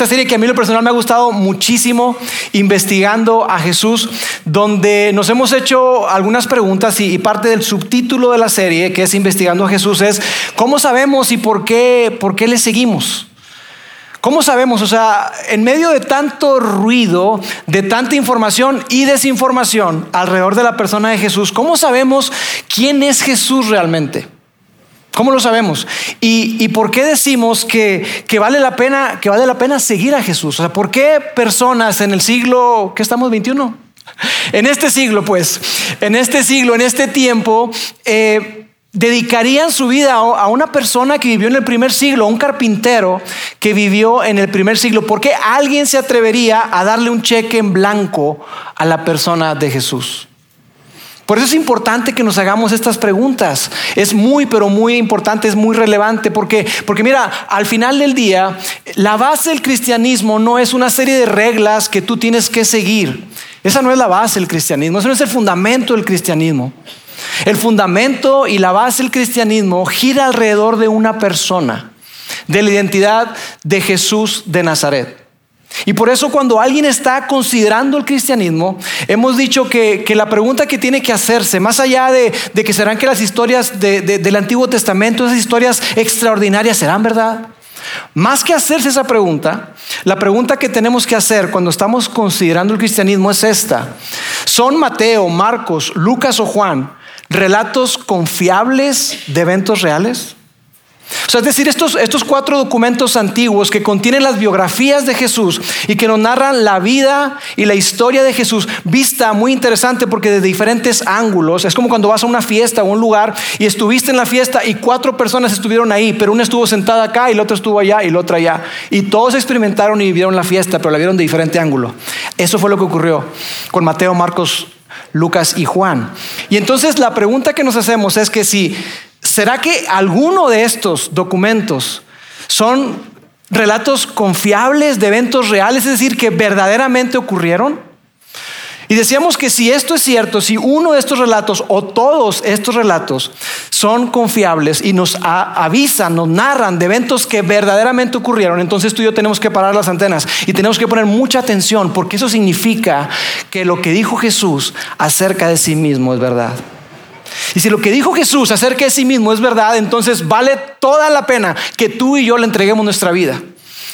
Esta serie que a mí lo personal me ha gustado muchísimo, investigando a Jesús, donde nos hemos hecho algunas preguntas y, parte del subtítulo de la serie, que es Investigando a Jesús, es ¿cómo sabemos y por qué, por qué le seguimos? ¿Cómo sabemos? O sea, en medio de tanto ruido, de tanta información y desinformación alrededor de la persona de Jesús, ¿cómo sabemos quién es Jesús realmente? ¿Cómo lo sabemos? ¿Y, por qué decimos que, vale la pena, que vale la pena seguir a Jesús? O sea, ¿por qué personas en el siglo, ¿qué estamos, 21? En este siglo, pues, en este siglo, en este tiempo, eh, dedicarían su vida a una persona que vivió en el primer siglo, un carpintero que vivió en el primer siglo. ¿Por qué alguien se atrevería a darle un cheque en blanco a la persona de Jesús? Por eso es importante que nos hagamos estas preguntas. Es muy, pero muy importante, es muy relevante, porque, porque mira, al final del día, la base del cristianismo no es una serie de reglas que tú tienes que seguir. Esa no es la base del cristianismo, eso no es el fundamento del cristianismo. El fundamento y la base del cristianismo gira alrededor de una persona, de la identidad de Jesús de Nazaret. Y por eso cuando alguien está considerando el cristianismo, hemos dicho que, la pregunta que tiene que hacerse, más allá de, que serán que las historias del Antiguo Testamento, esas historias extraordinarias, serán verdad. Más que hacerse esa pregunta, la pregunta que tenemos que hacer cuando estamos considerando el cristianismo es esta. ¿Son Mateo, Marcos, Lucas o Juan relatos confiables de eventos reales? O sea, es decir, estos, estos cuatro documentos antiguos que contienen las biografías de Jesús y que nos narran la vida y la historia de Jesús, vista muy interesante porque de diferentes ángulos, es como cuando vas a una fiesta o un lugar y estuviste en la fiesta y cuatro personas estuvieron ahí, pero una estuvo sentada acá y la otra estuvo allá y la otra allá. Y todos experimentaron y vivieron la fiesta, pero la vieron de diferente ángulo. Eso fue lo que ocurrió con Mateo, Marcos, Lucas y Juan. Y entonces la pregunta que nos hacemos es que si ¿Será que alguno de estos documentos son relatos confiables de eventos reales, es decir, que verdaderamente ocurrieron? Y decíamos que si esto es cierto, si uno de estos relatos o todos estos relatos son confiables y nos avisan, nos narran de eventos que verdaderamente ocurrieron, entonces tú y yo tenemos que parar las antenas y tenemos que poner mucha atención porque eso significa que lo que dijo Jesús acerca de sí mismo es verdad. Y si lo que dijo Jesús acerca de sí mismo es verdad, entonces vale toda la pena que tú y yo le entreguemos nuestra vida.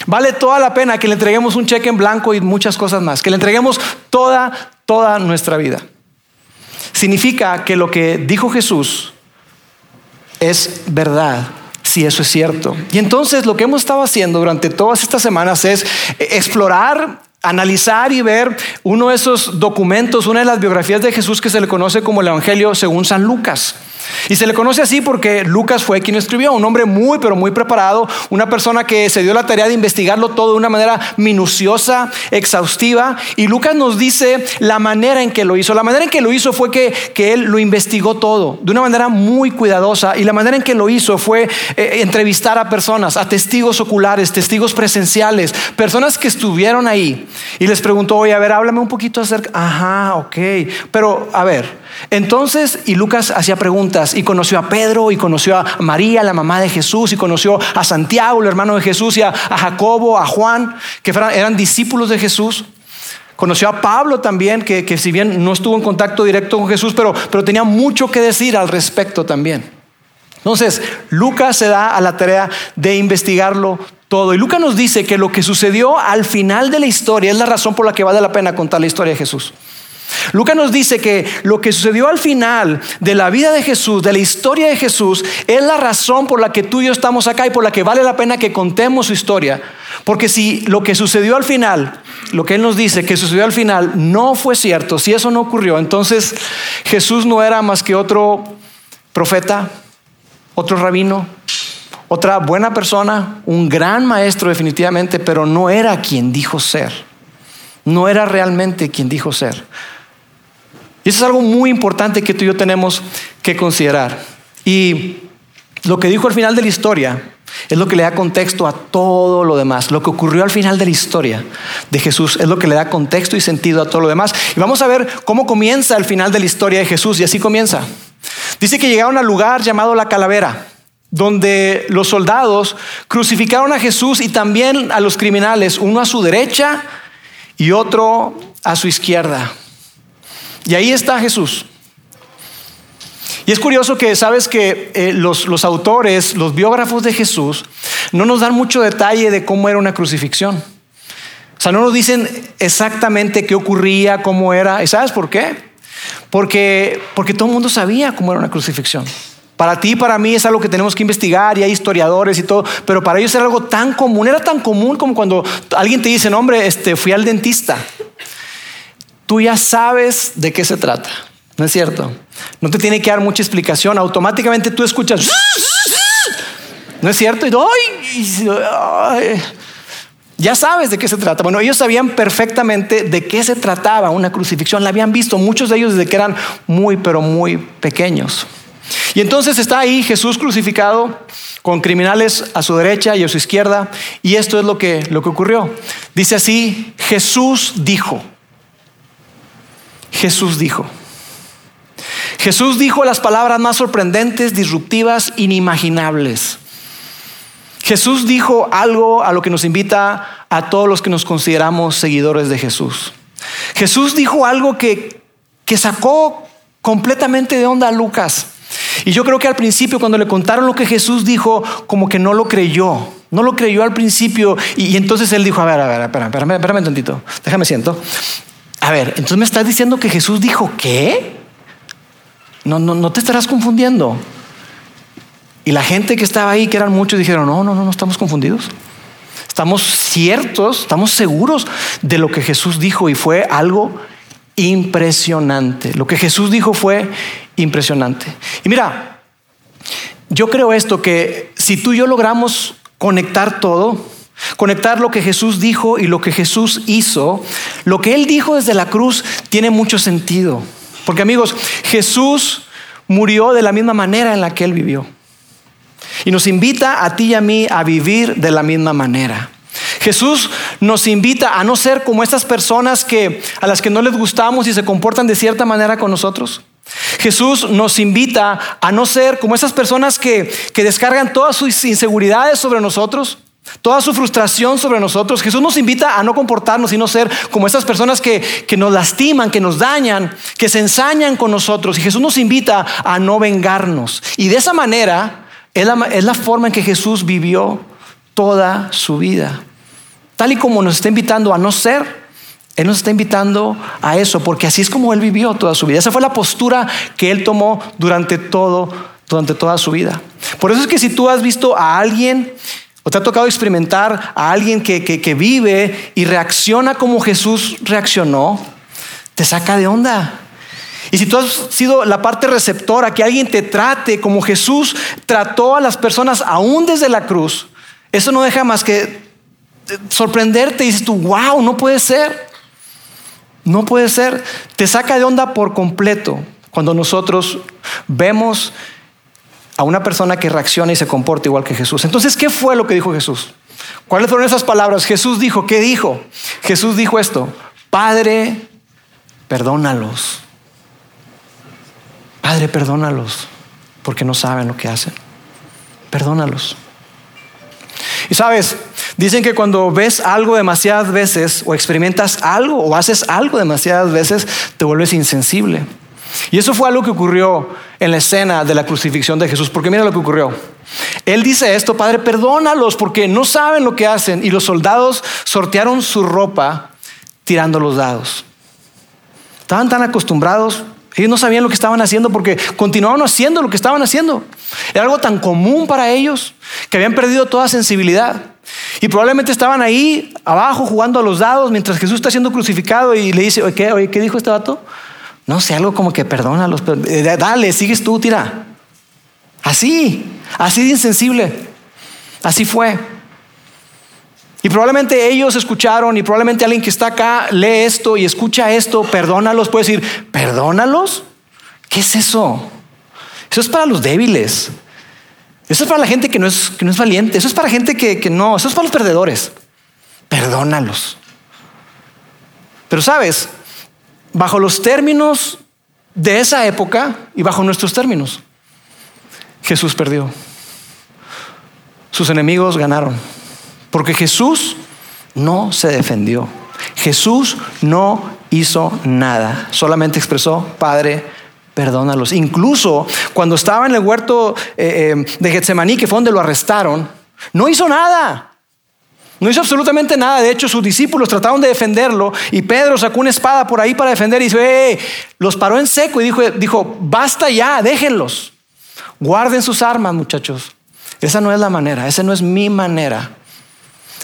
Vale toda la pena que le entreguemos un cheque en blanco y muchas cosas más, que le entreguemos toda, toda nuestra vida. Significa que lo que dijo Jesús es verdad, si eso es cierto. Y entonces lo que hemos estado haciendo durante todas estas semanas es explorar analizar y ver uno de esos documentos, una de las biografías de Jesús que se le conoce como el Evangelio según San Lucas. Y se le conoce así porque Lucas fue quien escribió, un hombre muy, pero muy preparado, una persona que se dio la tarea de investigarlo todo de una manera minuciosa, exhaustiva. Y Lucas nos dice la manera en que lo hizo. La manera en que lo hizo fue que, que él lo investigó todo de una manera muy cuidadosa. Y la manera en que lo hizo fue eh, entrevistar a personas, a testigos oculares, testigos presenciales, personas que estuvieron ahí. Y les preguntó, oye, a ver, háblame un poquito acerca. Ajá, ok. Pero, a ver, entonces, y Lucas hacía preguntas y conoció a Pedro y conoció a María, la mamá de Jesús, y conoció a Santiago, el hermano de Jesús, y a, Jacobo, a Juan, que eran discípulos de Jesús. Conoció a Pablo también, que, si bien no estuvo en contacto directo con Jesús, pero, pero tenía mucho que decir al respecto también. Entonces, Lucas se da a la tarea de investigarlo todo. Y Lucas nos dice que lo que sucedió al final de la historia es la razón por la que vale la pena contar la historia de Jesús. Lucas nos dice que lo que sucedió al final de la vida de Jesús, de la historia de Jesús, es la razón por la que tú y yo estamos acá y por la que vale la pena que contemos su historia. Porque si lo que sucedió al final, lo que Él nos dice que sucedió al final, no fue cierto, si eso no ocurrió, entonces Jesús no era más que otro profeta, otro rabino, otra buena persona, un gran maestro definitivamente, pero no era quien dijo ser. No era realmente quien dijo ser. Y eso es algo muy importante que tú y yo tenemos que considerar. Y lo que dijo al final de la historia es lo que le da contexto a todo lo demás. Lo que ocurrió al final de la historia de Jesús es lo que le da contexto y sentido a todo lo demás. Y vamos a ver cómo comienza el final de la historia de Jesús. Y así comienza. Dice que llegaron al lugar llamado la calavera, donde los soldados crucificaron a Jesús y también a los criminales, uno a su derecha y otro a su izquierda. Y ahí está Jesús. Y es curioso que sabes que eh, los, los autores, los biógrafos de Jesús, no nos dan mucho detalle de cómo era una crucifixión. O sea, no nos dicen exactamente qué ocurría, cómo era. ¿Y sabes por qué? Porque, porque todo el mundo sabía cómo era una crucifixión. Para ti y para mí es algo que tenemos que investigar y hay historiadores y todo, pero para ellos era algo tan común, era tan común como cuando alguien te dice, no, hombre, este, fui al dentista. Tú ya sabes de qué se trata. ¿No es cierto? No te tiene que dar mucha explicación. Automáticamente tú escuchas. ¿No es cierto? Y, ya sabes de qué se trata. Bueno, ellos sabían perfectamente de qué se trataba una crucifixión. La habían visto muchos de ellos desde que eran muy, pero muy pequeños. Y entonces está ahí Jesús crucificado con criminales a su derecha y a su izquierda. Y esto es lo que, lo que ocurrió. Dice así, Jesús dijo. Jesús dijo. Jesús dijo las palabras más sorprendentes, disruptivas, inimaginables. Jesús dijo algo a lo que nos invita a todos los que nos consideramos seguidores de Jesús. Jesús dijo algo que, que sacó completamente de onda a Lucas. Y yo creo que al principio cuando le contaron lo que Jesús dijo, como que no lo creyó. No lo creyó al principio. Y, entonces él dijo, a ver, a ver, espérame, espérame, espérame un tantito. Déjame siento. A ver, entonces me estás diciendo que Jesús dijo, ¿qué? No, no, no te estarás confundiendo. Y la gente que estaba ahí, que eran muchos, dijeron, no, no, no, no estamos confundidos. Estamos ciertos, estamos seguros de lo que Jesús dijo y fue algo impresionante. Lo que Jesús dijo fue impresionante. Y mira, yo creo esto, que si tú y yo logramos conectar todo, conectar lo que Jesús dijo y lo que Jesús hizo, lo que Él dijo desde la cruz tiene mucho sentido. Porque amigos, Jesús murió de la misma manera en la que Él vivió. Y nos invita a ti y a mí a vivir de la misma manera. Jesús nos invita a no ser como estas personas que a las que no les gustamos y se comportan de cierta manera con nosotros. Jesús nos invita a no ser como esas personas que, que descargan todas sus inseguridades sobre nosotros, toda su frustración sobre nosotros. Jesús nos invita a no comportarnos, sino ser como esas personas que, que, nos lastiman, que nos dañan, que se ensañan con nosotros. Y Jesús nos invita a no vengarnos. Y de esa manera es la, es la forma en que Jesús vivió toda su vida. Tal y como nos está invitando a no ser, Él nos está invitando a eso, porque así es como Él vivió toda su vida. Esa fue la postura que Él tomó durante todo, durante toda su vida. Por eso es que si tú has visto a alguien o te ha tocado experimentar a alguien que, que, vive y reacciona como Jesús reaccionó, te saca de onda. Y si tú has sido la parte receptora, que alguien te trate como Jesús trató a las personas aún desde la cruz, eso no deja más que sorprenderte y dices tú, wow, no puede ser. No puede ser. Te saca de onda por completo cuando nosotros vemos a una persona que reacciona y se comporta igual que Jesús. Entonces, ¿qué fue lo que dijo Jesús? ¿Cuáles fueron esas palabras? Jesús dijo, ¿qué dijo? Jesús dijo esto, Padre, perdónalos. Padre, perdónalos, porque no saben lo que hacen. Perdónalos. Y sabes, dicen que cuando ves algo demasiadas veces o experimentas algo o haces algo demasiadas veces, te vuelves insensible. Y eso fue algo que ocurrió en la escena de la crucifixión de Jesús, porque mira lo que ocurrió. Él dice esto, Padre, perdónalos porque no saben lo que hacen. Y los soldados sortearon su ropa tirando los dados. Estaban tan acostumbrados, ellos no sabían lo que estaban haciendo porque continuaban haciendo lo que estaban haciendo. Era algo tan común para ellos que habían perdido toda sensibilidad. Y probablemente estaban ahí abajo jugando a los dados mientras Jesús está siendo crucificado y le dice, ¿qué, oye, ¿qué dijo este vato? No sé, algo como que perdónalos, eh, dale, sigues tú, tira. Así, así de insensible. Así fue. Y probablemente ellos escucharon y probablemente alguien que está acá lee esto y escucha esto, perdónalos, puede decir, perdónalos. ¿Qué es eso? Eso es para los débiles. Eso es para la gente que no es, que no es valiente. Eso es para gente que, que no. Eso es para los perdedores. Perdónalos. Pero sabes, bajo los términos de esa época y bajo nuestros términos, Jesús perdió. Sus enemigos ganaron. Porque Jesús no se defendió. Jesús no hizo nada. Solamente expresó, Padre, perdónalos. Incluso cuando estaba en el huerto eh, eh, de Getsemaní, que fue donde lo arrestaron, no hizo nada. No hizo absolutamente nada. De hecho, sus discípulos trataron de defenderlo y Pedro sacó una espada por ahí para defender y dice, los paró en seco y dijo, dijo, basta ya, déjenlos. Guarden sus armas, muchachos. Esa no es la manera, esa no es mi manera.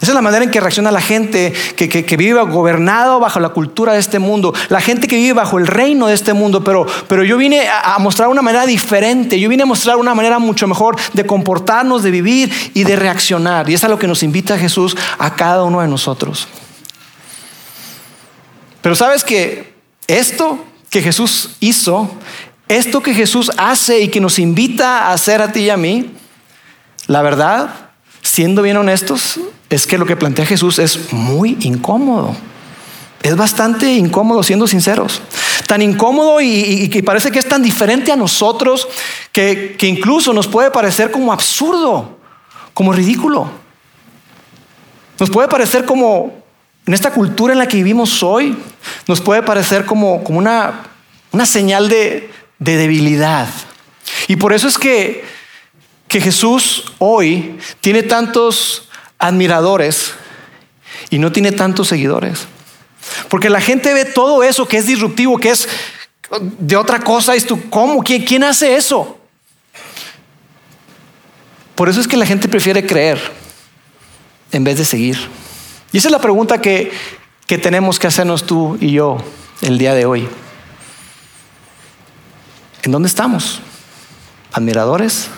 Esa es la manera en que reacciona la gente que, vive gobernado bajo la cultura de este mundo, la gente que vive bajo el reino de este mundo, pero, pero yo vine a, a mostrar una manera diferente, yo vine a mostrar una manera mucho mejor de comportarnos, de vivir y de reaccionar. Y es a lo que nos invita Jesús a cada uno de nosotros. Pero sabes que esto que Jesús hizo, esto que Jesús hace y que nos invita a hacer a ti y a mí, la verdad, siendo bien honestos, es que lo que plantea Jesús es muy incómodo. Es bastante incómodo, siendo sinceros. Tan incómodo y, que parece que es tan diferente a nosotros que, incluso nos puede parecer como absurdo, como ridículo. Nos puede parecer como, en esta cultura en la que vivimos hoy, nos puede parecer como, como una, una señal de, de debilidad. Y por eso es que, que Jesús hoy tiene tantos admiradores y no tiene tantos seguidores. Porque la gente ve todo eso que es disruptivo, que es de otra cosa. Y tú, ¿cómo? ¿Quién, ¿Quién hace eso? Por eso es que la gente prefiere creer en vez de seguir. Y esa es la pregunta que, que tenemos que hacernos tú y yo el día de hoy. ¿En dónde estamos? ¿Admiradores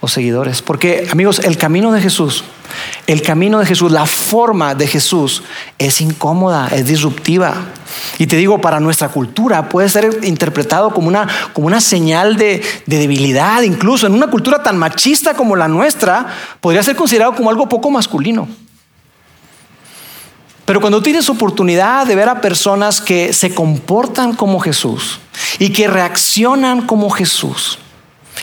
o seguidores? Porque, amigos, el camino de Jesús el camino de Jesús, la forma de Jesús es incómoda, es disruptiva. Y te digo, para nuestra cultura puede ser interpretado como una, como una señal de, de, debilidad, incluso en una cultura tan machista como la nuestra, podría ser considerado como algo poco masculino. Pero cuando tienes oportunidad de ver a personas que se comportan como Jesús y que reaccionan como Jesús,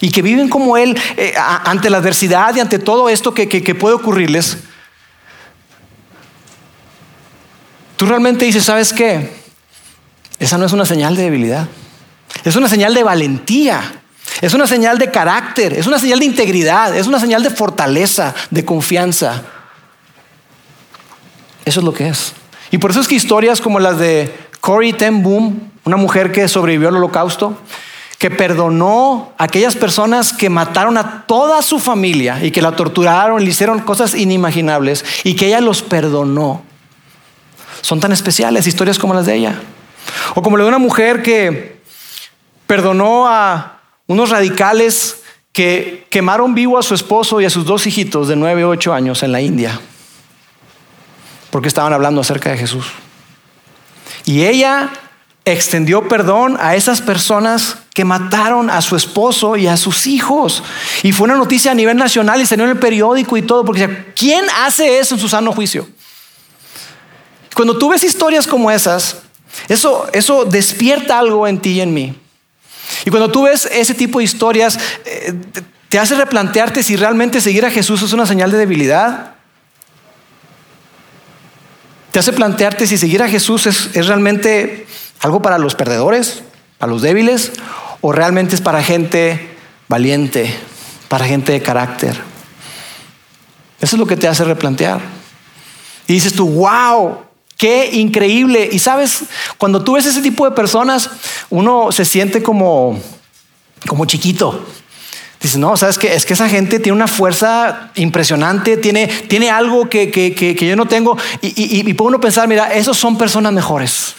y que viven como Él eh, ante la adversidad y ante todo esto que, que puede ocurrirles, tú realmente dices, ¿sabes qué? Esa no es una señal de debilidad, es una señal de valentía. Es una señal de carácter, es una señal de integridad, es una señal de fortaleza, de confianza. Eso es lo que es. Y por eso es que historias como las de Corey Ten Boom, una mujer que sobrevivió al holocausto, que perdonó a aquellas personas que mataron a toda su familia y que la torturaron, le hicieron cosas inimaginables y que ella los perdonó. Son tan especiales historias como las de ella. O como la de una mujer que perdonó a unos radicales que quemaron vivo a su esposo y a sus dos hijitos de 9 o 8 años en la India, porque estaban hablando acerca de Jesús. Y ella extendió perdón a esas personas que mataron a su esposo y a sus hijos. Y fue una noticia a nivel nacional y salió en el periódico y todo, porque ¿quién hace eso en su sano juicio? Cuando tú ves historias como esas, eso, eso despierta algo en ti y en mí. Y cuando tú ves ese tipo de historias, eh, te hace replantearte si realmente seguir a Jesús es una señal de debilidad. Te hace plantearte si seguir a Jesús es, es realmente algo para los perdedores, para los débiles, o realmente es para gente valiente, para gente de carácter. Eso es lo que te hace replantear. Y dices tú, wow, qué increíble. Y sabes, cuando tú ves ese tipo de personas, uno se siente como, como chiquito. Dices, no, sabes que es que esa gente tiene una fuerza impresionante, tiene, tiene algo que, que, que, yo no tengo. Y, y, y puede uno pensar, mira, esos son personas mejores.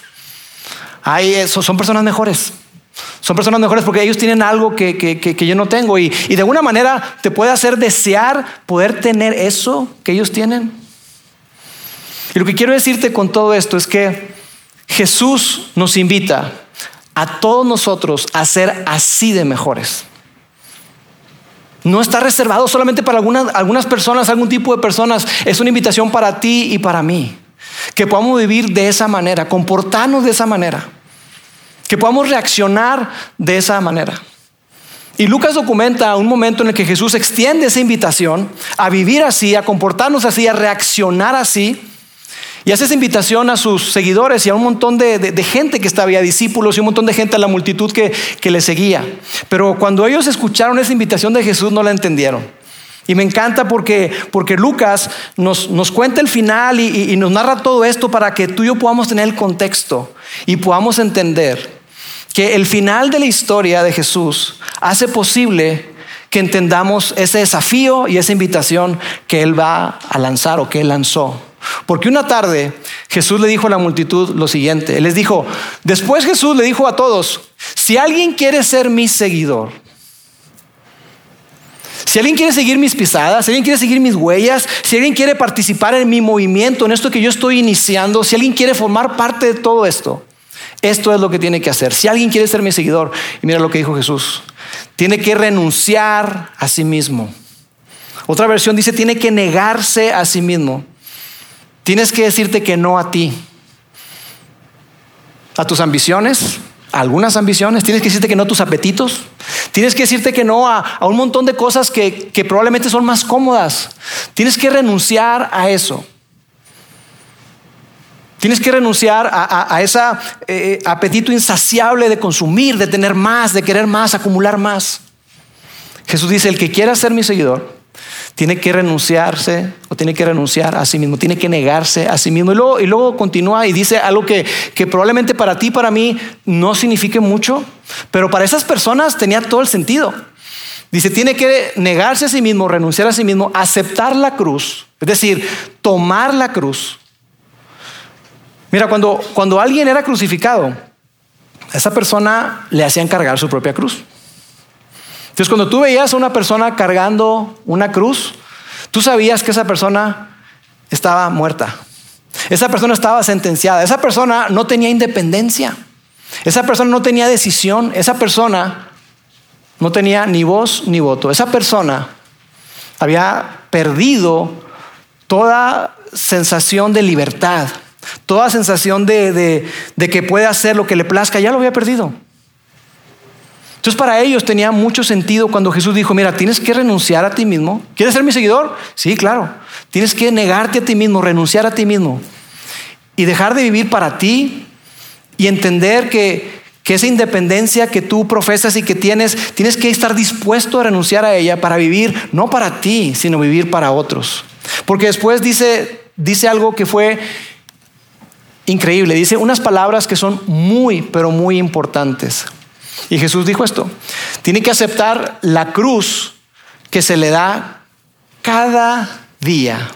Hay, son personas mejores. Son personas mejores porque ellos tienen algo que, yo no tengo y, de alguna manera te puede hacer desear poder tener eso que ellos tienen. Y lo que quiero decirte con todo esto es que Jesús nos invita a todos nosotros a ser así de mejores. No está reservado solamente para algunas, algunas personas, algún tipo de personas. Es una invitación para ti y para mí. Que podamos vivir de esa manera, comportarnos de esa manera. Que podamos reaccionar de esa manera. Y Lucas documenta un momento en el que Jesús extiende esa invitación a vivir así, a comportarnos así, a reaccionar así. Y hace esa invitación a sus seguidores y a un montón de, gente que estaba, a discípulos y un montón de gente a la multitud que, le seguía. Pero cuando ellos escucharon esa invitación de Jesús no la entendieron. Y me encanta porque, porque Lucas nos, nos cuenta el final y, y nos narra todo esto para que tú y yo podamos tener el contexto y podamos entender que el final de la historia de Jesús hace posible que entendamos ese desafío y esa invitación que Él va a lanzar o que Él lanzó. Porque una tarde Jesús le dijo a la multitud lo siguiente. Él les dijo, después Jesús le dijo a todos, si alguien quiere ser mi seguidor, si alguien quiere seguir mis pisadas, si alguien quiere seguir mis huellas, si alguien quiere participar en mi movimiento, en esto que yo estoy iniciando, si alguien quiere formar parte de todo esto, esto es lo que tiene que hacer. Si alguien quiere ser mi seguidor, y mira lo que dijo Jesús, tiene que renunciar a sí mismo. Otra versión dice, tiene que negarse a sí mismo. Tienes que decirte que no a ti, a tus ambiciones, algunas ambiciones, tienes que decirte que no a tus apetitos, tienes que decirte que no a, un montón de cosas que, que probablemente son más cómodas. Tienes que renunciar a eso. Tienes que renunciar a, ese eh, apetito insaciable de consumir, de tener más, de querer más, acumular más. Jesús dice, el que quiera ser mi seguidor, tiene que renunciarse o tiene que renunciar a sí mismo, tiene que negarse a sí mismo. Y luego, continúa y dice algo que, que probablemente para ti, para mí, no signifique mucho, pero para esas personas tenía todo el sentido. Dice, tiene que negarse a sí mismo, renunciar a sí mismo, aceptar la cruz, es decir, tomar la cruz. Mira, cuando, cuando alguien era crucificado, a esa persona le hacían cargar su propia cruz. Entonces, cuando tú veías a una persona cargando una cruz, tú sabías que esa persona estaba muerta. Esa persona estaba sentenciada. Esa persona no tenía independencia. Esa persona no tenía decisión. Esa persona no tenía ni voz ni voto. Esa persona había perdido toda sensación de libertad, toda sensación de, de que puede hacer lo que le plazca. Ya lo había perdido. Entonces para ellos tenía mucho sentido cuando Jesús dijo, mira, tienes que renunciar a ti mismo. ¿Quieres ser mi seguidor? Sí, claro. Tienes que negarte a ti mismo, renunciar a ti mismo y dejar de vivir para ti y entender que, que esa independencia que tú profesas y que tienes, tienes que estar dispuesto a renunciar a ella para vivir no para ti, sino vivir para otros. Porque después dice, dice algo que fue increíble, dice unas palabras que son muy, pero muy importantes. Y Jesús dijo esto, tiene que aceptar la cruz que se le da cada día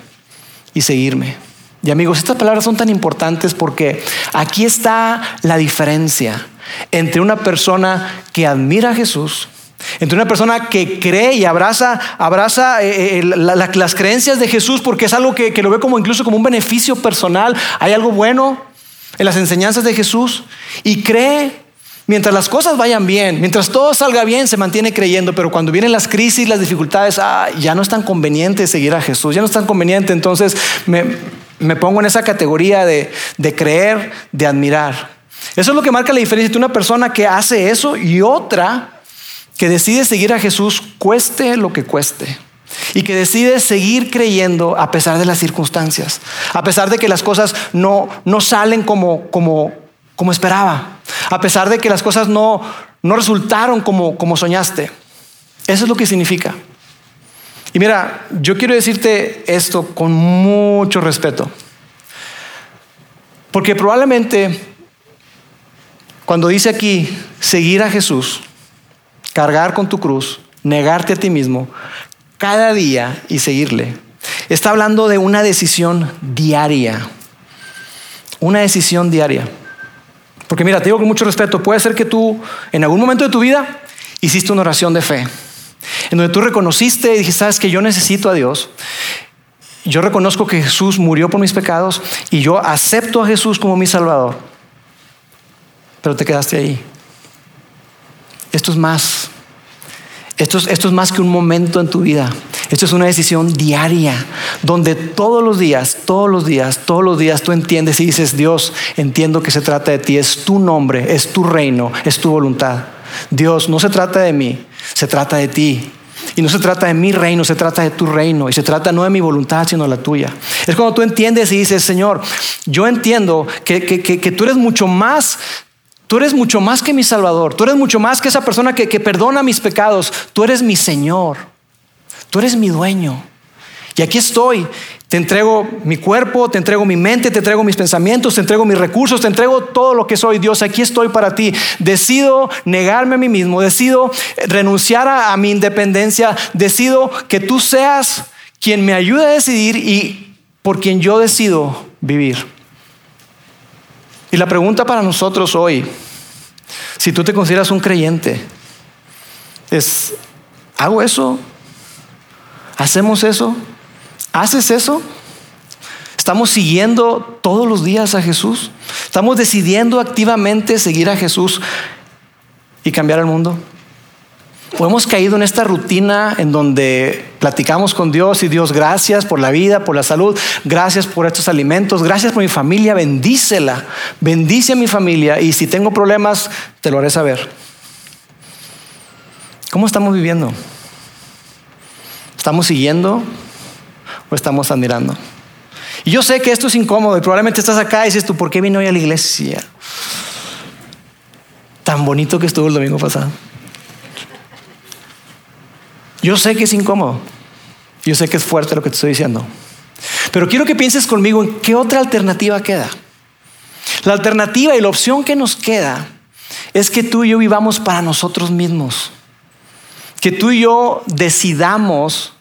y seguirme. Y amigos, estas palabras son tan importantes porque aquí está la diferencia entre una persona que admira a Jesús, entre una persona que cree y abraza, abraza eh, eh, las creencias de Jesús porque es algo que, que lo ve como incluso como un beneficio personal, hay algo bueno en las enseñanzas de Jesús y cree Mientras las cosas vayan bien, mientras todo salga bien, se mantiene creyendo, pero cuando vienen las crisis, las dificultades, ah, ya no es tan conveniente seguir a Jesús, ya no es tan conveniente, entonces me, pongo en esa categoría de, de creer, de admirar. Eso es lo que marca la diferencia entre una persona que hace eso y otra que decide seguir a Jesús cueste lo que cueste. Y que decide seguir creyendo a pesar de las circunstancias, a pesar de que las cosas no, no salen como, como, como esperaba, a pesar de que las cosas no, no resultaron como, como soñaste. Eso es lo que significa. Y mira, yo quiero decirte esto con mucho respeto, porque probablemente cuando dice aquí seguir a Jesús, cargar con tu cruz, negarte a ti mismo, cada día y seguirle, está hablando de una decisión diaria, una decisión diaria. Porque mira, te digo con mucho respeto, puede ser que tú en algún momento de tu vida hiciste una oración de fe, en donde tú reconociste y dijiste, sabes que yo necesito a Dios. yo reconozco que Jesús murió por mis pecados y yo acepto a Jesús como mi Salvador. Pero te quedaste ahí. Esto es más. Esto es, más que un momento en tu vida. Esto es una decisión diaria, donde todos los días, todos los días, todos los días tú entiendes y dices, Dios, entiendo que se trata de ti, es tu nombre, es tu reino, es tu voluntad. Dios, no se trata de mí, se trata de ti. Y no se trata de mi reino, se trata de tu reino. Y se trata no de mi voluntad, sino de la tuya. Es cuando tú entiendes y dices, Señor, yo entiendo que, tú eres mucho más Tú eres mucho más que mi Salvador. Tú eres mucho más que esa persona que, que, perdona mis pecados. Tú eres mi Señor. Tú eres mi dueño. Y aquí estoy. Te entrego mi cuerpo, te entrego mi mente, te entrego mis pensamientos, te entrego mis recursos, te entrego todo lo que soy. Dios, aquí estoy para ti. Decido negarme a mí mismo, decido renunciar a, a mi independencia, decido que tú seas quien me ayude a decidir y por quien yo decido vivir. Y la pregunta para nosotros hoy, si tú te consideras un creyente, es, ¿hago eso? ¿Hacemos eso? ¿Haces eso? ¿Estamos siguiendo todos los días a Jesús? ¿Estamos decidiendo activamente seguir a Jesús y cambiar el mundo? ¿O hemos caído en esta rutina en donde platicamos con Dios y Dios, gracias por la vida, por la salud, gracias por estos alimentos, gracias por mi familia, bendícela, bendice a mi familia y si tengo problemas, te lo haré saber. ¿Cómo estamos viviendo? ¿Estamos siguiendo o estamos admirando? Y yo sé que esto es incómodo y probablemente estás acá y dices tú, ¿por qué vino hoy a la iglesia? Tan bonito que estuvo el domingo pasado. Yo sé que es incómodo. Yo sé que es fuerte lo que te estoy diciendo. Pero quiero que pienses conmigo en qué otra alternativa queda. La alternativa y la opción que nos queda es que tú y yo vivamos para nosotros mismos. Que tú y yo decidamos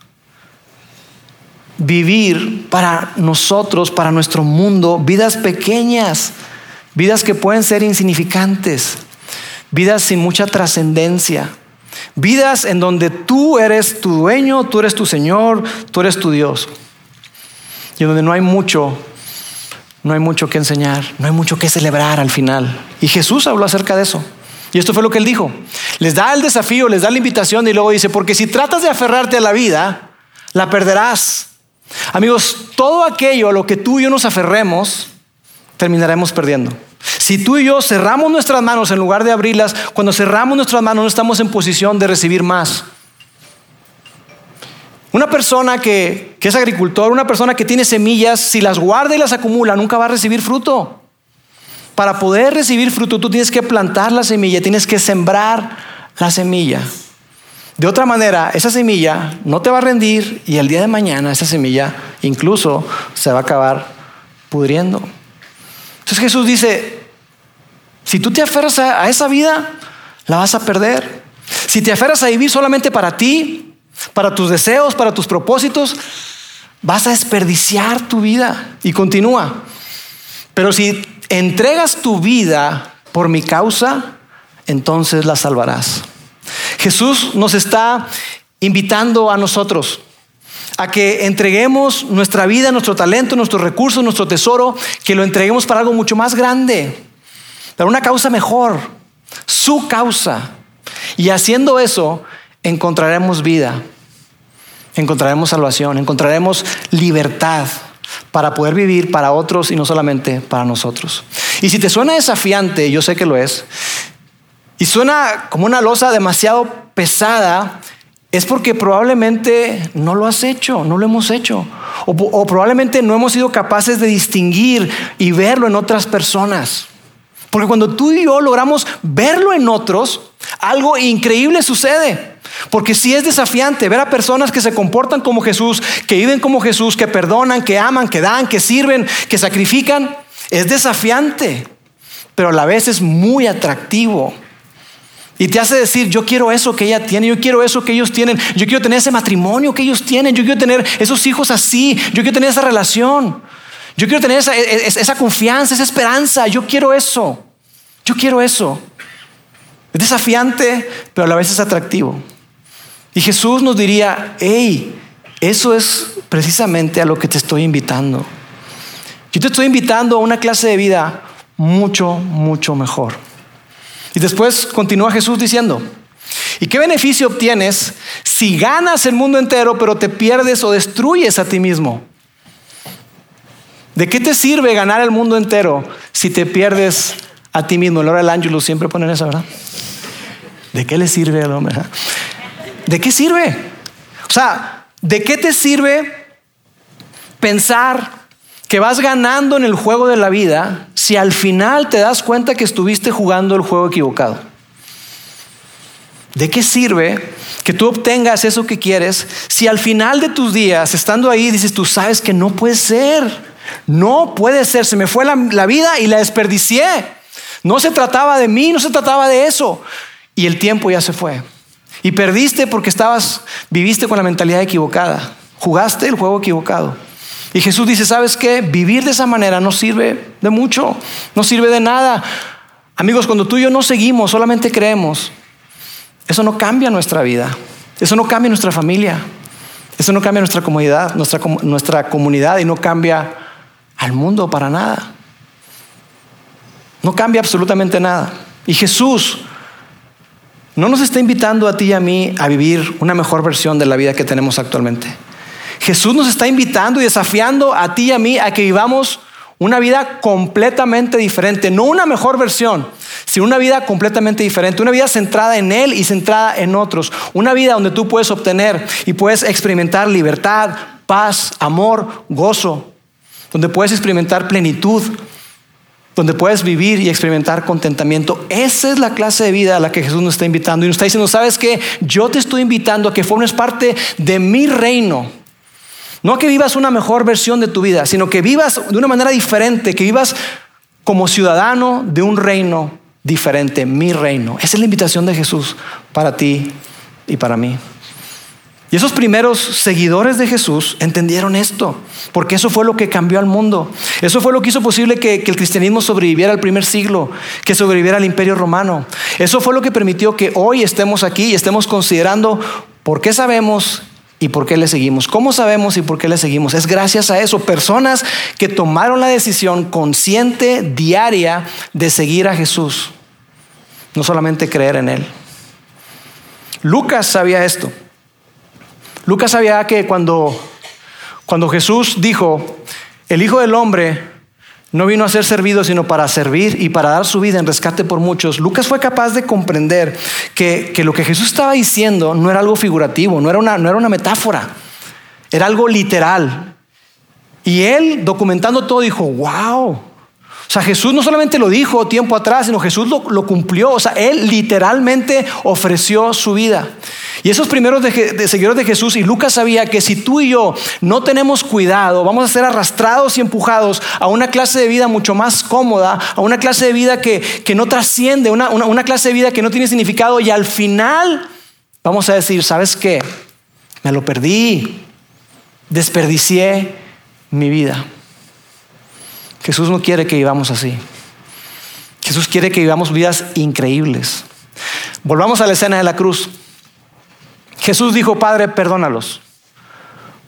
vivir para nosotros, para nuestro mundo, vidas pequeñas, vidas que pueden ser insignificantes, vidas sin mucha trascendencia, vidas en donde tú eres tu dueño, tú eres tu Señor, tú eres tu Dios, y en donde no hay mucho, no hay mucho que enseñar, no hay mucho que celebrar al final. Y Jesús habló acerca de eso. Y esto fue lo que él dijo. Les da el desafío, les da la invitación y luego dice, porque si tratas de aferrarte a la vida, la perderás. Amigos, todo aquello a lo que tú y yo nos aferremos, terminaremos perdiendo. Si tú y yo cerramos nuestras manos en lugar de abrirlas, cuando cerramos nuestras manos no estamos en posición de recibir más. Una persona que, es agricultor, una persona que tiene semillas, si las guarda y las acumula, nunca va a recibir fruto. Para poder recibir fruto, tú tienes que plantar la semilla, tienes que sembrar la semilla. De otra manera, esa semilla no te va a rendir y el día de mañana esa semilla incluso se va a acabar pudriendo. Entonces Jesús dice, si tú te aferras a, esa vida, la vas a perder. Si te aferras a vivir solamente para ti, para tus deseos, para tus propósitos, vas a desperdiciar tu vida. Y continúa. Pero si entregas tu vida por mi causa, entonces la salvarás. Jesús nos está invitando a nosotros a que entreguemos nuestra vida, nuestro talento, nuestros recursos, nuestro tesoro, que lo entreguemos para algo mucho más grande, para una causa mejor, su causa. Y haciendo eso, encontraremos vida, encontraremos salvación, encontraremos libertad para poder vivir para otros y no solamente para nosotros. Y si te suena desafiante, yo sé que lo es, y suena como una losa demasiado pesada, es porque probablemente no lo has hecho, no lo hemos hecho. O, probablemente no hemos sido capaces de distinguir y verlo en otras personas. Porque cuando tú y yo logramos verlo en otros, algo increíble sucede. Porque si es desafiante ver a personas que se comportan como Jesús, que viven como Jesús, que perdonan, que aman, que dan, que sirven, que sacrifican. Es desafiante, pero a la vez es muy atractivo. Y te hace decir, yo quiero eso que ella tiene, yo quiero eso que ellos tienen, yo quiero tener ese matrimonio que ellos tienen, yo quiero tener esos hijos así, yo quiero tener esa relación, yo quiero tener esa, e, e, esa confianza, esa esperanza, yo quiero eso, yo quiero eso. Es desafiante, pero a la vez es atractivo. Y Jesús nos diría, hey, eso es precisamente a lo que te estoy invitando. Yo te estoy invitando a una clase de vida mucho, mucho mejor. Y después continúa Jesús diciendo, ¿y qué beneficio obtienes si ganas el mundo entero pero te pierdes o destruyes a ti mismo? ¿De qué te sirve ganar el mundo entero si te pierdes a ti mismo? En hora del ángulo siempre ponen eso, ¿verdad? ¿De qué le sirve al hombre? ¿De qué sirve? O sea, ¿de qué te sirve pensar que vas ganando en el juego de la vida si al final te das cuenta que estuviste jugando el juego equivocado? ¿De qué sirve que tú obtengas eso que quieres si al final de tus días, estando ahí, dices, tú sabes que no puede ser? No puede ser, se me fue la, la, vida y la desperdicié. No se trataba de mí, no se trataba de eso. Y el tiempo ya se fue. Y perdiste porque estabas, viviste con la mentalidad equivocada. Jugaste el juego equivocado. Y Jesús dice, ¿sabes qué? Vivir de esa manera no sirve de mucho, no sirve de nada. Amigos, cuando tú y yo no seguimos, solamente creemos, eso no cambia nuestra vida, eso no cambia nuestra familia, eso no cambia nuestra comunidad, nuestra, nuestra comunidad y no cambia al mundo para nada. No cambia absolutamente nada. Y Jesús no nos está invitando a ti y a mí a vivir una mejor versión de la vida que tenemos actualmente. Jesús nos está invitando y desafiando a ti y a mí a que vivamos una vida completamente diferente, no una mejor versión, sino una vida completamente diferente, una vida centrada en Él y centrada en otros, una vida donde tú puedes obtener y puedes experimentar libertad, paz, amor, gozo, donde puedes experimentar plenitud, donde puedes vivir y experimentar contentamiento. Esa es la clase de vida a la que Jesús nos está invitando y nos está diciendo, ¿sabes qué? Yo te estoy invitando a que formes parte de mi reino. No que vivas una mejor versión de tu vida, sino que vivas de una manera diferente, que vivas como ciudadano de un reino diferente, mi reino. Esa es la invitación de Jesús para ti y para mí. Y esos primeros seguidores de Jesús entendieron esto, porque eso fue lo que cambió al mundo. Eso fue lo que hizo posible que, que, el cristianismo sobreviviera al primer siglo, que sobreviviera al imperio romano. Eso fue lo que permitió que hoy estemos aquí y estemos considerando por qué sabemos y por qué le seguimos. ¿Cómo sabemos y por qué le seguimos? Es gracias a eso, personas que tomaron la decisión consciente, diaria, de seguir a Jesús, no solamente creer en Él. Lucas sabía esto. Lucas sabía que cuando, cuando Jesús dijo, el Hijo del Hombre no vino a ser servido, sino para servir y para dar su vida en rescate por muchos. Lucas fue capaz de comprender que, que lo que Jesús estaba diciendo no era algo figurativo, no era, una, no era una metáfora, era algo literal. Y él, documentando todo, dijo, wow, o sea, Jesús no solamente lo dijo tiempo atrás, sino Jesús lo, cumplió. O sea, Él literalmente ofreció su vida. Y esos primeros de, seguidores de Jesús, y Lucas sabía que si tú y yo no tenemos cuidado, vamos a ser arrastrados y empujados a una clase de vida mucho más cómoda, a una clase de vida que, que no trasciende, una, una, una clase de vida que no tiene significado, y al final vamos a decir, ¿sabes qué? Me lo perdí, desperdicié mi vida. Jesús no quiere que vivamos así. Jesús quiere que vivamos vidas increíbles. Volvamos a la escena de la cruz. Jesús dijo, Padre, perdónalos,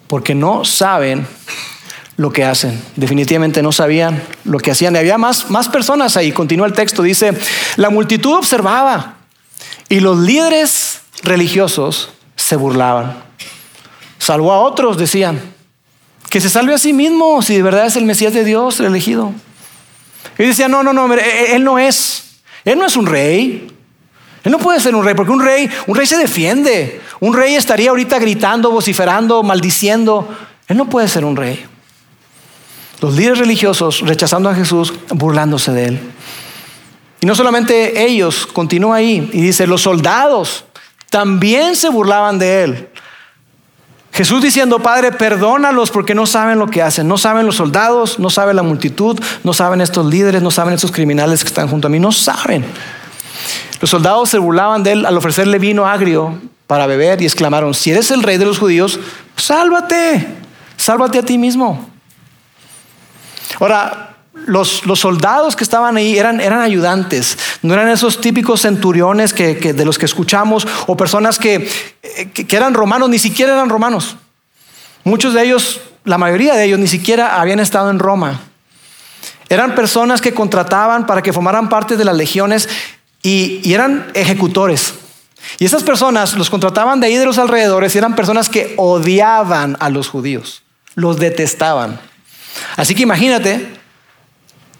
porque no saben lo que hacen. Definitivamente no sabían lo que hacían. Y había más, más personas ahí. Continúa el texto. Dice, la multitud observaba y los líderes religiosos se burlaban. Salvó a otros, decían. Que se salve a sí mismo si de verdad es el Mesías de Dios, el elegido. Y decía, no, no, no, él no es. Él no es un rey. Él no puede ser un rey, porque un rey, un rey se defiende. Un rey estaría ahorita gritando, vociferando, maldiciendo. Él no puede ser un rey. Los líderes religiosos rechazando a Jesús, burlándose de él. Y no solamente ellos, continúa ahí y dice, los soldados también se burlaban de él. Jesús diciendo, Padre, perdónalos porque no saben lo que hacen. No saben los soldados, no sabe la multitud, no saben estos líderes, no saben estos criminales que están junto a mí, no saben. Los soldados se burlaban de él al ofrecerle vino agrio para beber y exclamaron, si eres el rey de los judíos, sálvate, sálvate a ti mismo. Ahora, los, soldados que estaban ahí eran, eran ayudantes, no eran esos típicos centuriones que, de los que escuchamos o personas que, que, eran romanos, ni siquiera eran romanos. Muchos de ellos, la mayoría de ellos, ni siquiera habían estado en Roma. Eran personas que contrataban para que formaran parte de las legiones y, eran ejecutores. Y esas personas los contrataban de ahí de los alrededores y eran personas que odiaban a los judíos, los detestaban. Así que imagínate,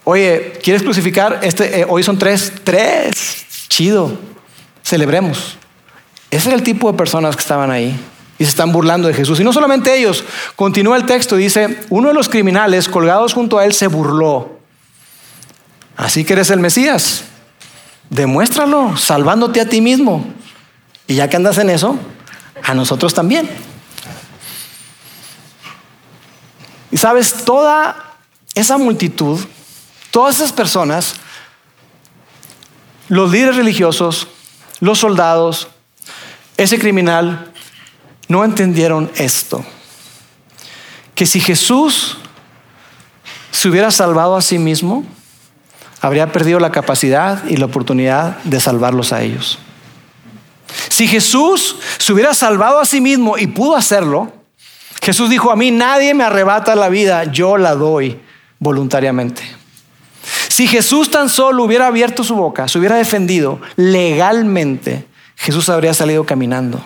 oye, ¿quieres crucificar? Este, eh, hoy son tres, tres, chido, celebremos. Ese era el tipo de personas que estaban ahí y se están burlando de Jesús. Y no solamente ellos, continúa el texto, dice, uno de los criminales colgados junto a él se burló. Así que eres el Mesías, demuéstralo, salvándote a ti mismo. Y ya que andas en eso, a nosotros también. Y sabes, toda esa multitud, todas esas personas, los líderes religiosos, los soldados, ese criminal, no entendieron esto. Que si Jesús se hubiera salvado a sí mismo, habría perdido la capacidad y la oportunidad de salvarlos a ellos. Si Jesús se hubiera salvado a sí mismo y pudo hacerlo, Jesús dijo, a mí nadie me arrebata la vida, yo la doy voluntariamente. Si Jesús tan solo hubiera abierto su boca, se hubiera defendido legalmente, Jesús habría salido caminando.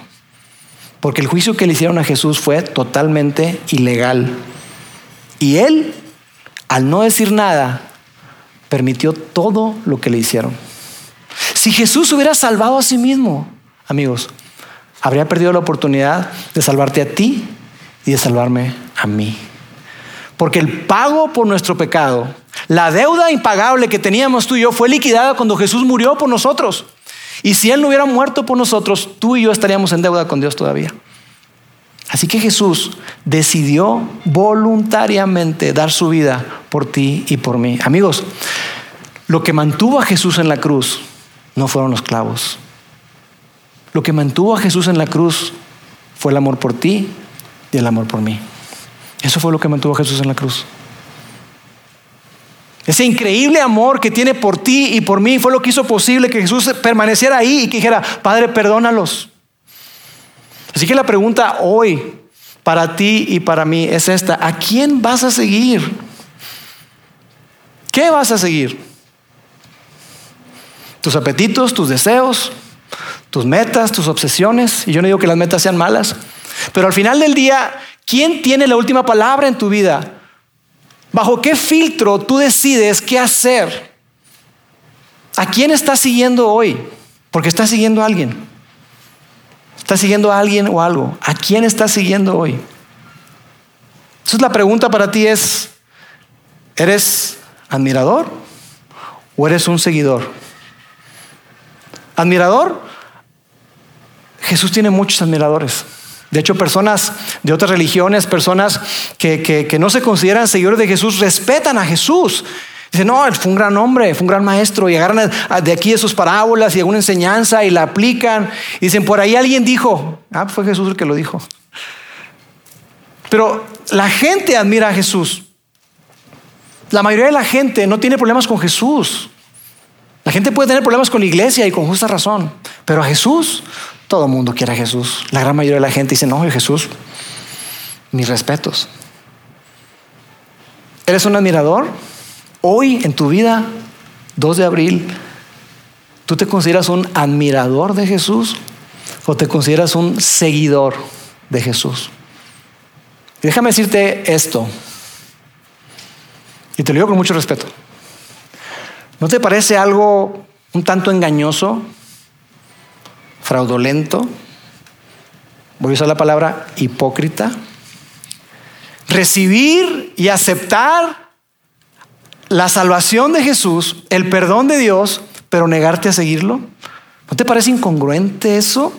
Porque el juicio que le hicieron a Jesús fue totalmente ilegal. Y él, al no decir nada, permitió todo lo que le hicieron. Si Jesús hubiera salvado a sí mismo, amigos, habría perdido la oportunidad de salvarte a ti y de salvarme a mí. Porque el pago por nuestro pecado, la deuda impagable que teníamos tú y yo fue liquidada cuando Jesús murió por nosotros. Y si Él no hubiera muerto por nosotros, tú y yo estaríamos en deuda con Dios todavía. Así que Jesús decidió voluntariamente dar su vida por ti y por mí. Amigos, lo que mantuvo a Jesús en la cruz no fueron los clavos, lo que mantuvo a Jesús en la cruz fue el amor por ti y el amor por mí. Eso fue lo que mantuvo a Jesús en la cruz. Ese increíble amor que tiene por ti y por mí fue lo que hizo posible que Jesús permaneciera ahí y que dijera, Padre, perdónalos. Así que la pregunta hoy para ti y para mí es esta, ¿a quién vas a seguir? ¿Qué vas a seguir? ¿Tus apetitos, tus deseos? tus metas, tus obsesiones. Y yo no digo que las metas sean malas, pero al final del día, ¿quién tiene la última palabra en tu vida? ¿Bajo qué filtro tú decides qué hacer? ¿A quién estás siguiendo hoy? Porque estás siguiendo a alguien. ¿Estás siguiendo a alguien o algo? ¿A quién estás siguiendo hoy? Entonces la pregunta para ti es, ¿eres admirador o eres un seguidor? ¿Admirador? Jesús tiene muchos admiradores. De hecho, personas de otras religiones, personas que, no se consideran seguidores de Jesús, respetan a Jesús. Dicen, no, fue un gran hombre, fue un gran maestro, y agarran de aquí sus parábolas y alguna enseñanza y la aplican. Y dicen, por ahí alguien dijo, ah, fue Jesús el que lo dijo. Pero la gente admira a Jesús. La mayoría de la gente no tiene problemas con Jesús. La gente puede tener problemas con la iglesia y con justa razón, pero a Jesús todo el mundo quiere a Jesús. La gran mayoría de la gente dice, no, Jesús, mis respetos. ¿Eres un admirador? Hoy en tu vida, 2 de abril, ¿tú te consideras un admirador de Jesús o te consideras un seguidor de Jesús? Déjame decirte esto, y te lo digo con mucho respeto. ¿No te parece algo un tanto engañoso fraudulento, voy a usar la palabra hipócrita, recibir y aceptar la salvación de Jesús, el perdón de Dios, pero negarte a seguirlo. ¿No te parece incongruente eso?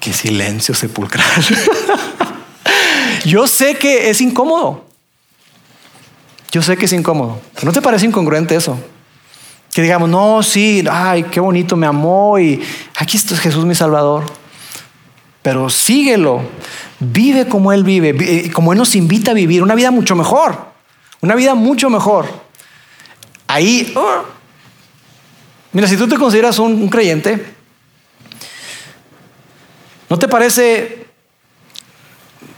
Qué silencio sepulcral. Yo sé que es incómodo. Yo sé que es incómodo. ¿No te parece incongruente eso? Que digamos, no, sí, ay, qué bonito, me amó y aquí está Jesús mi Salvador. Pero síguelo, vive como Él vive, eh, como Él nos invita a vivir, una vida mucho mejor, una vida mucho mejor. Ahí, oh. mira, si tú te consideras un, creyente, ¿No te parece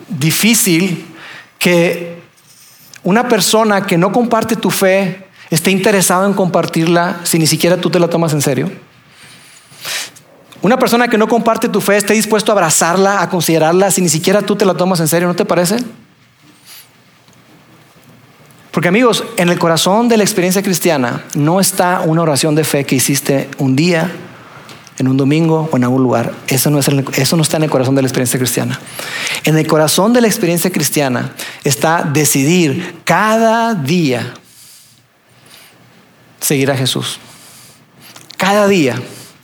difícil que una persona que no comparte tu fe esté interesada en compartirla si ni siquiera tú te la tomas en serio? Una persona que no comparte tu fe esté dispuesto a abrazarla, a considerarla si ni siquiera tú te la tomas en serio, ¿no te parece? Porque amigos, en el corazón de la experiencia cristiana no está una oración de fe que hiciste un día, en un domingo o en algún lugar. Eso no, eso no está en el corazón de la experiencia cristiana. En el corazón de la experiencia cristiana está decidir cada día seguir a Jesús. Cada día,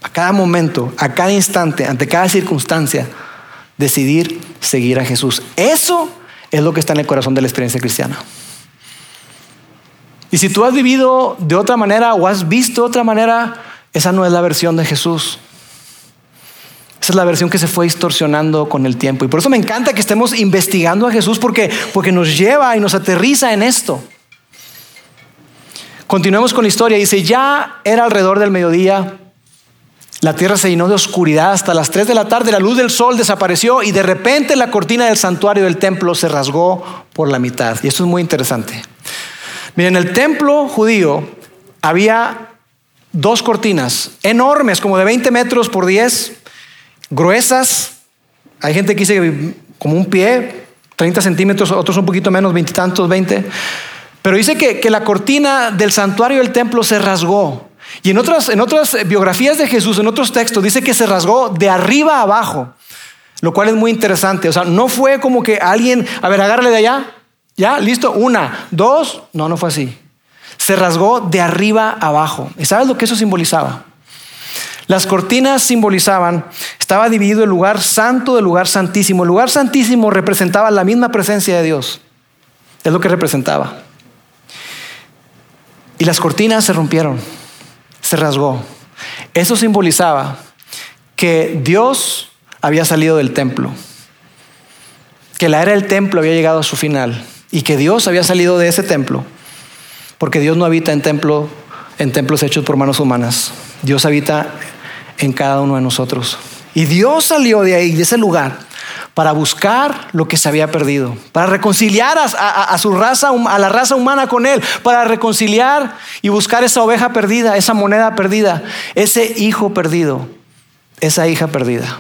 a cada momento, a cada instante, ante cada circunstancia, decidir seguir a Jesús. Eso es lo que está en el corazón de la experiencia cristiana. Y si tú has vivido de otra manera o has visto de otra manera, esa no es la versión de Jesús. Esa es la versión que se fue distorsionando con el tiempo. Y por eso me encanta que estemos investigando a Jesús porque, porque nos lleva y nos aterriza en esto. Continuemos con la historia. Dice, ya era alrededor del mediodía. La tierra se llenó de oscuridad hasta las 3 de la tarde. La luz del sol desapareció y de repente la cortina del santuario del templo se rasgó por la mitad. Y esto es muy interesante. Miren, en el templo judío había dos cortinas enormes, como de 20 metros por 10, gruesas. Hay gente que dice como un pie, 30 centímetros, otros un poquito menos, veintitantos, 20. Pero dice que, que, la cortina del santuario del templo se rasgó. Y en otras, en otras biografías de Jesús, en otros textos, dice que se rasgó de arriba a abajo, lo cual es muy interesante. O sea, no fue como que alguien, a ver, agárrale de allá, ya, listo, una, dos, no, no fue así. Se rasgó de arriba a abajo. ¿Y sabes lo que eso simbolizaba? Las cortinas simbolizaban, estaba dividido el lugar santo del lugar santísimo. El lugar santísimo representaba la misma presencia de Dios. Es lo que representaba. Y las cortinas se rompieron, se rasgó. Eso simbolizaba que Dios había salido del templo, que la era del templo había llegado a su final y que Dios había salido de ese templo, porque Dios no habita en, templo, en templos hechos por manos humanas. Dios habita en cada uno de nosotros. Y Dios salió de ahí, de ese lugar, para buscar lo que se había perdido, para reconciliar a, su raza, a la raza humana con Él, para reconciliar y buscar esa oveja perdida, esa moneda perdida, ese hijo perdido, esa hija perdida,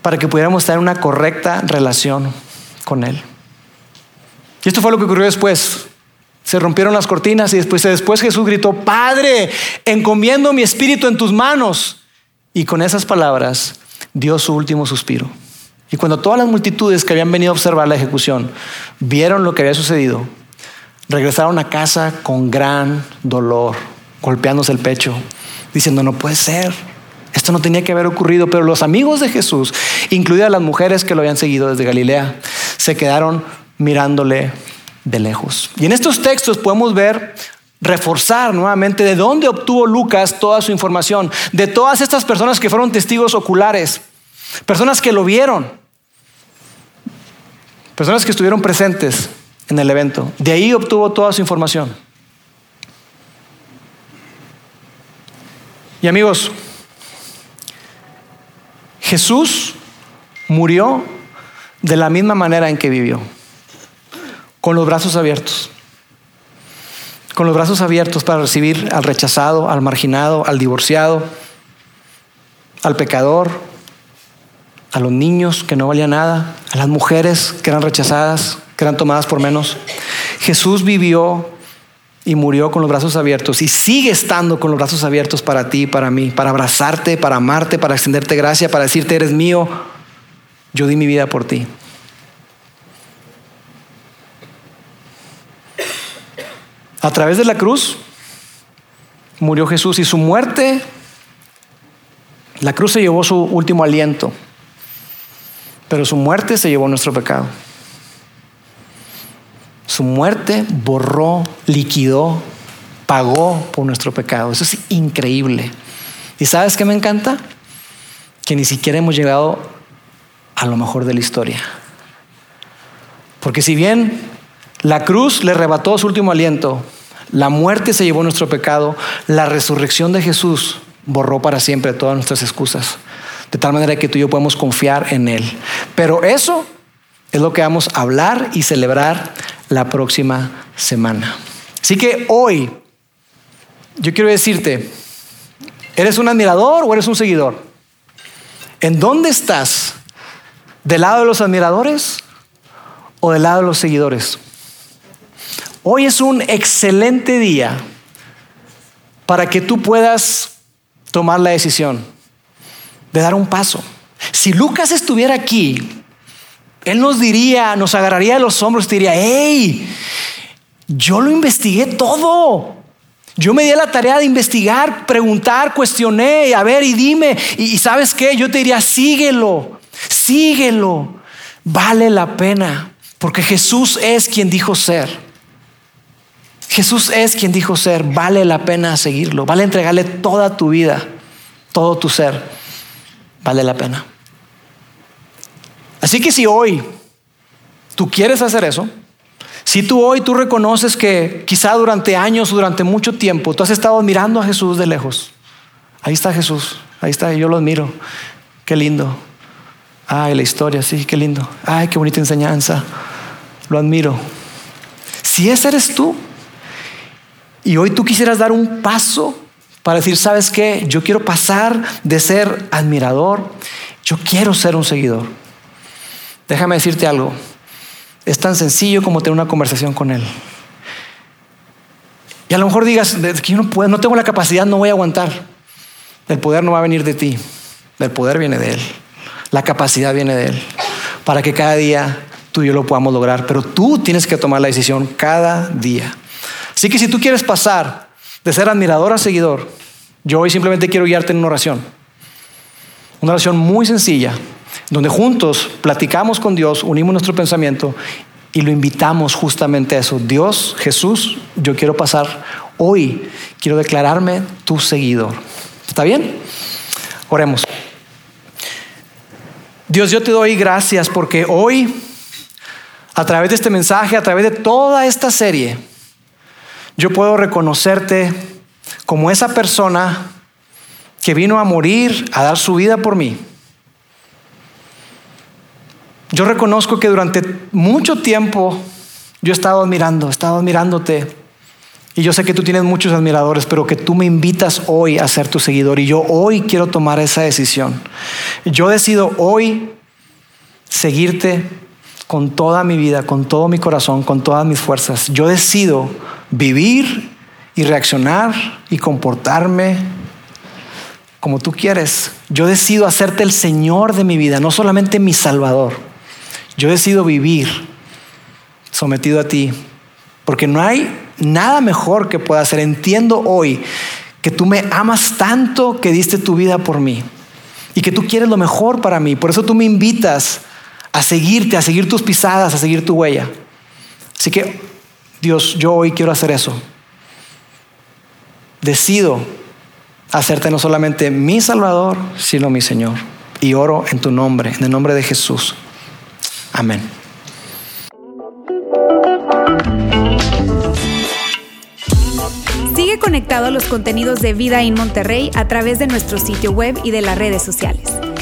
para que pudiéramos tener una correcta relación con Él. Y esto fue lo que ocurrió después. Se rompieron las cortinas y después, después Jesús gritó, Padre, encomiendo mi espíritu en tus manos. Y con esas palabras dio su último suspiro. Y cuando todas las multitudes que habían venido a observar la ejecución vieron lo que había sucedido, regresaron a casa con gran dolor, golpeándose el pecho, diciendo, no puede ser, esto no tenía que haber ocurrido, pero los amigos de Jesús, incluidas las mujeres que lo habían seguido desde Galilea, se quedaron mirándole de lejos. Y en estos textos podemos ver reforzar nuevamente de dónde obtuvo Lucas toda su información, de todas estas personas que fueron testigos oculares, personas que lo vieron, personas que estuvieron presentes en el evento. De ahí obtuvo toda su información. Y amigos, Jesús murió de la misma manera en que vivió con los brazos abiertos. Con los brazos abiertos para recibir al rechazado, al marginado, al divorciado, al pecador, a los niños que no valían nada, a las mujeres que eran rechazadas, que eran tomadas por menos. Jesús vivió y murió con los brazos abiertos y sigue estando con los brazos abiertos para ti para mí, para abrazarte, para amarte, para extenderte gracia, para decirte eres mío. Yo di mi vida por ti. A través de la cruz murió Jesús y su muerte, la cruz se llevó su último aliento, pero su muerte se llevó nuestro pecado. Su muerte borró, liquidó, pagó por nuestro pecado. Eso es increíble. ¿Y sabes qué me encanta? Que ni siquiera hemos llegado a lo mejor de la historia. Porque si bien la cruz le arrebató su último aliento. La muerte se llevó nuestro pecado. La resurrección de Jesús borró para siempre todas nuestras excusas, de tal manera que tú y yo podemos confiar en Él. Pero eso es lo que vamos a hablar y celebrar la próxima semana. Así que hoy, yo quiero decirte, ¿eres un admirador o eres un seguidor? ¿En dónde estás? ¿Del lado de los admiradores o del lado de los seguidores? Hoy es un excelente día para que tú puedas tomar la decisión de dar un paso. Si Lucas estuviera aquí, él nos diría, nos agarraría de los hombros y diría, hey, yo lo investigué todo. Yo me di la tarea de investigar, preguntar, cuestioné, a ver y dime. Y, sabes qué, yo te diría, síguelo, síguelo. Vale la pena, porque Jesús es quien dijo ser. Jesús es quien dijo ser, vale la pena seguirlo, vale entregarle toda tu vida, todo tu ser, vale la pena. Así que si hoy tú quieres hacer eso, si tú hoy tú reconoces que quizá durante años, durante mucho tiempo, tú has estado mirando a Jesús de lejos. Ahí está Jesús, ahí está, yo lo admiro. Qué lindo. Ay, la historia, sí, qué lindo. Ay, qué bonita enseñanza. Lo admiro. Si ese eres tú, y hoy tú quisieras dar un paso para decir, ¿sabes qué? Yo quiero pasar de ser admirador, yo quiero ser un seguidor. Déjame decirte algo. Es tan sencillo como tener una conversación con Él. Y a lo mejor digas, que yo no puedo, no tengo la capacidad, no voy a aguantar. El poder no va a venir de ti, el poder viene de Él. La capacidad viene de Él. Para que cada día tú y yo lo podamos lograr. Pero tú tienes que tomar la decisión cada día. Así que si tú quieres pasar de ser admirador a seguidor, yo hoy simplemente quiero guiarte en una oración. Una oración muy sencilla, donde juntos platicamos con Dios, unimos nuestro pensamiento y lo invitamos justamente a eso. Dios, Jesús, yo quiero pasar hoy, quiero declararme tu seguidor. ¿Está bien? Oremos. Dios, yo te doy gracias porque hoy, a través de este mensaje, a través de toda esta serie, yo puedo reconocerte como esa persona que vino a morir, a dar su vida por mí yo reconozco que durante mucho tiempo yo he estado admirando, he estado admirándote. Y yo sé que tú tienes muchos admiradores, pero que tú me invitas hoy a ser tu seguidor. Y yo hoy quiero tomar esa decisión. Yo decido hoy seguirte con toda mi vida, con todo mi corazón, con todas mis fuerzas. Yo decido vivir y reaccionar y comportarme como tú quieres. Yo decido hacerte el Señor de mi vida, no solamente mi Salvador. Yo decido vivir sometido a ti, porque no hay nada mejor que pueda hacer. Entiendo hoy que tú me amas tanto que diste tu vida por mí y que tú quieres lo mejor para mí. Por eso tú me invitas a seguirte, a seguir tus pisadas, a seguir tu huella. Así que, Dios, yo hoy quiero hacer eso. Decido hacerte no solamente mi Salvador, sino mi Señor. Y oro en tu nombre, en el nombre de Jesús. Amén. Sigue conectado a los contenidos de Vida en Monterrey a través de nuestro sitio web y de las redes sociales.